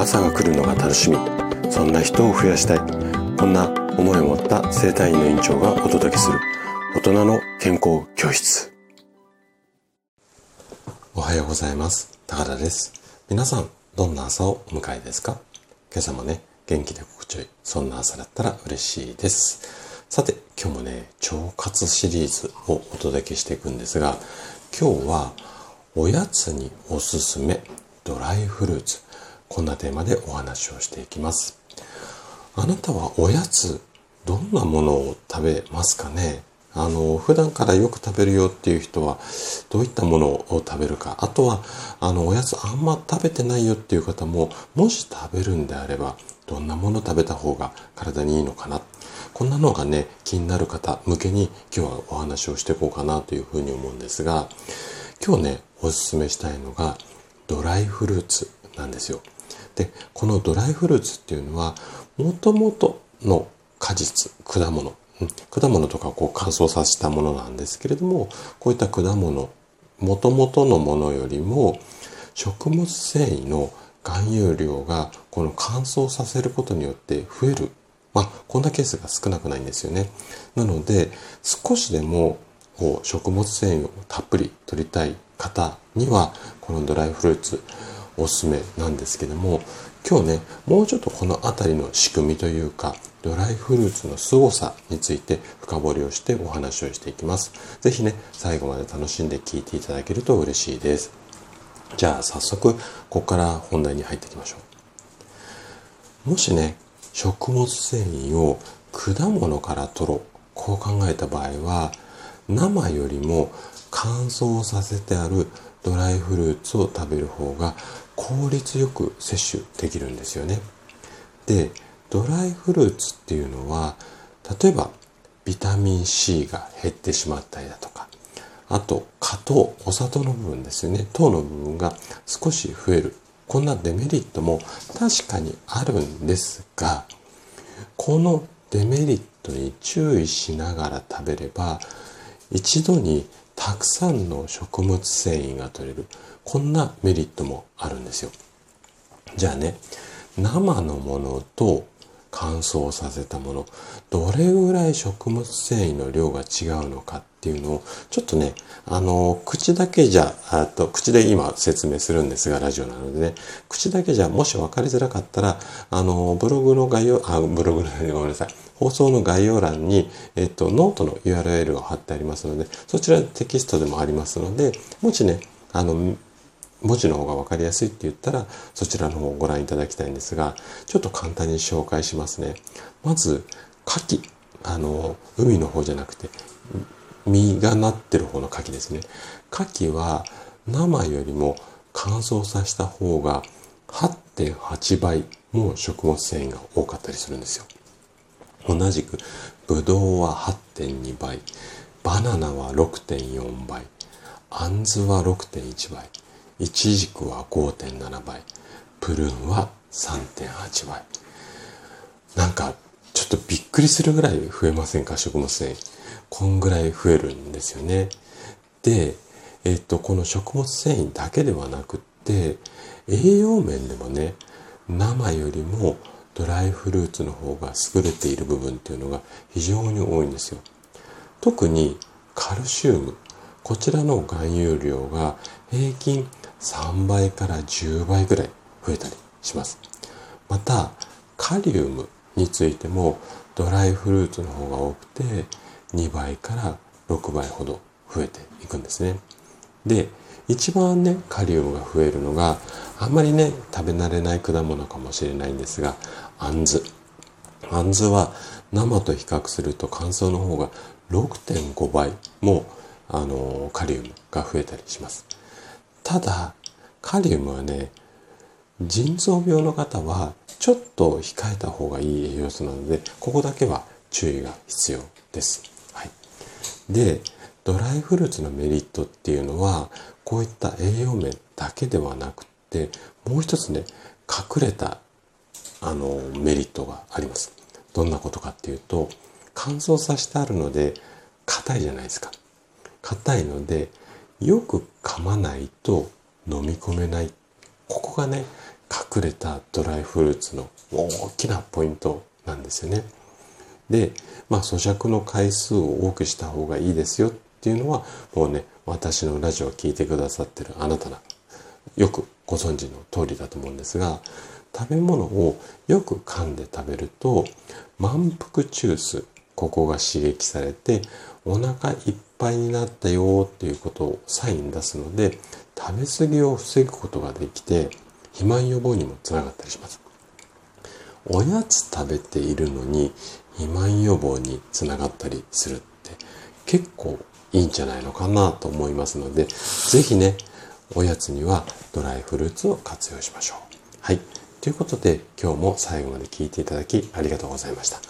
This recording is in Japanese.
朝が来るのが楽しみ。そんな人を増やしたい。こんな思いを持った生体院の院長がお届けする。大人の健康教室。おはようございます。高田です。皆さんどんな朝をお迎えですか？今朝もね元気で心地よい。そんな朝だったら嬉しいです。さて今日もね腸活シリーズをお届けしていくんですが今日はおやつにおすすめ。ドライフルーツ。こんなテーマでお話をしていきます。あなたはおやつどんなものを食べますかね？あの普段からよく食べるよっていう人はどういったものを食べるか？あとはあのおやつあんま食べてないよっていう方ももし食べるんであればどんなもの食べた方が体にいいのかな？こんなのがね気になる方向けに今日はお話をしていこうかなというふうに思うんですが今日ねおすすめしたいのがドライフルーツなんですよ。でこのドライフルーツっていうのはもともとの果実果物。果物とかこう乾燥させたものなんですけれどもこういった果物もともとのものよりも食物繊維の含有量がこの乾燥させることによって増える。まあこんなケースが少なくないんですよね。なので少しでもこう食物繊維をたっぷり取りたい方にはこのドライフルーツおすすめなんですけども今日ねもうちょっとこの辺りの仕組みというかドライフルーツの凄さについて深掘りをしてお話をしていきます。是非ね最後まで楽しんで聞いていただけると嬉しいです。じゃあ早速ここから本題に入っていきましょう。もしね食物繊維を果物から取ろうこう考えた場合は生よりも乾燥させてあるドライフルーツを食べる方が効率よく摂取できるんですよね。でドライフルーツっていうのは例えばビタミン C が減ってしまったりだとかあと果糖お砂糖の部分ですよね糖の部分が少し増えるこんなデメリットも確かにあるんですがこのデメリットに注意しながら食べれば一度にたくさんの食物繊維が取れる。こんなメリットもあるんですよ。じゃあね生のものと乾燥させたもの。どれぐらい食物繊維の量が違うのかっていうのをちょっとねあの口だけじゃあと口で今説明するんですがラジオなのでね。口だけじゃもし分かりづらかったらあのブログの概要あブログの ごめんなさい。放送の概要欄に、えっと、ノートの URL が貼ってありますのでそちらテキストでもありますのでもしねあの文字の方が分かりやすいって言ったらそちらの方をご覧いただきたいんですがちょっと簡単に紹介しますね。まず牡蠣あの海の方じゃなくて実がなってる方の牡蠣ですね。牡蠣は生よりも乾燥させた方が8.8倍も食物繊維が多かったりするんですよ。同じくブドウは8.2倍バナナは6.4倍あんずは6.1倍イチジクは5.7倍プルーンは3.8倍。なんかちょっとびっくりするぐらい増えませんか食物繊維。こんぐらい増えるんですよね。でえっとこの食物繊維だけではなくって栄養面でもね生よりもドライフルーツの方が優れている部分っていうのが非常に多いんですよ。特にカルシウムこちらの含有量が平均3倍から10倍ぐらい増えたりします。またカリウムについてもドライフルーツの方が多くて2倍から6倍ほど増えていくんですね。で一番ねカリウムが増えるのがあんまりね食べ慣れない果物かもしれないんですがあんず。あんずは生と比較すると乾燥の方が6.5倍もあのカリウムが増えたりします。ただカリウムはね腎臓病の方はちょっと控えた方がいい栄養素なのでここだけは注意が必要です。はい、でドライフルーツのメリットっていうのはこういった栄養面だけではなくってもう一つね隠れたあのメリットがあります。どんなことかっていうと乾燥させてあるので硬いじゃないですか。硬いのでよく噛まないと飲み込めないここがね、隠れたドライフルーツの大きなポイントなんですよね。で、まあ咀嚼の回数を多くした方がいいですよっていうのは、もうね、私のラジオを聴いてくださってるあなたな、よくご存知の通りだと思うんですが、食べ物をよく噛んで食べると、満腹中枢、ここが刺激されて、お腹いっぱいになったよっていうことをサイン出すので、食べ過ぎを防ぐことができて、肥満予防にもつながったりします。おやつ食べているのに肥満予防につながったりするって結構いいんじゃないのかなと思いますので、ぜひね、おやつにはドライフルーツを活用しましょう。はい。ということで、今日も最後まで聞いていただきありがとうございました。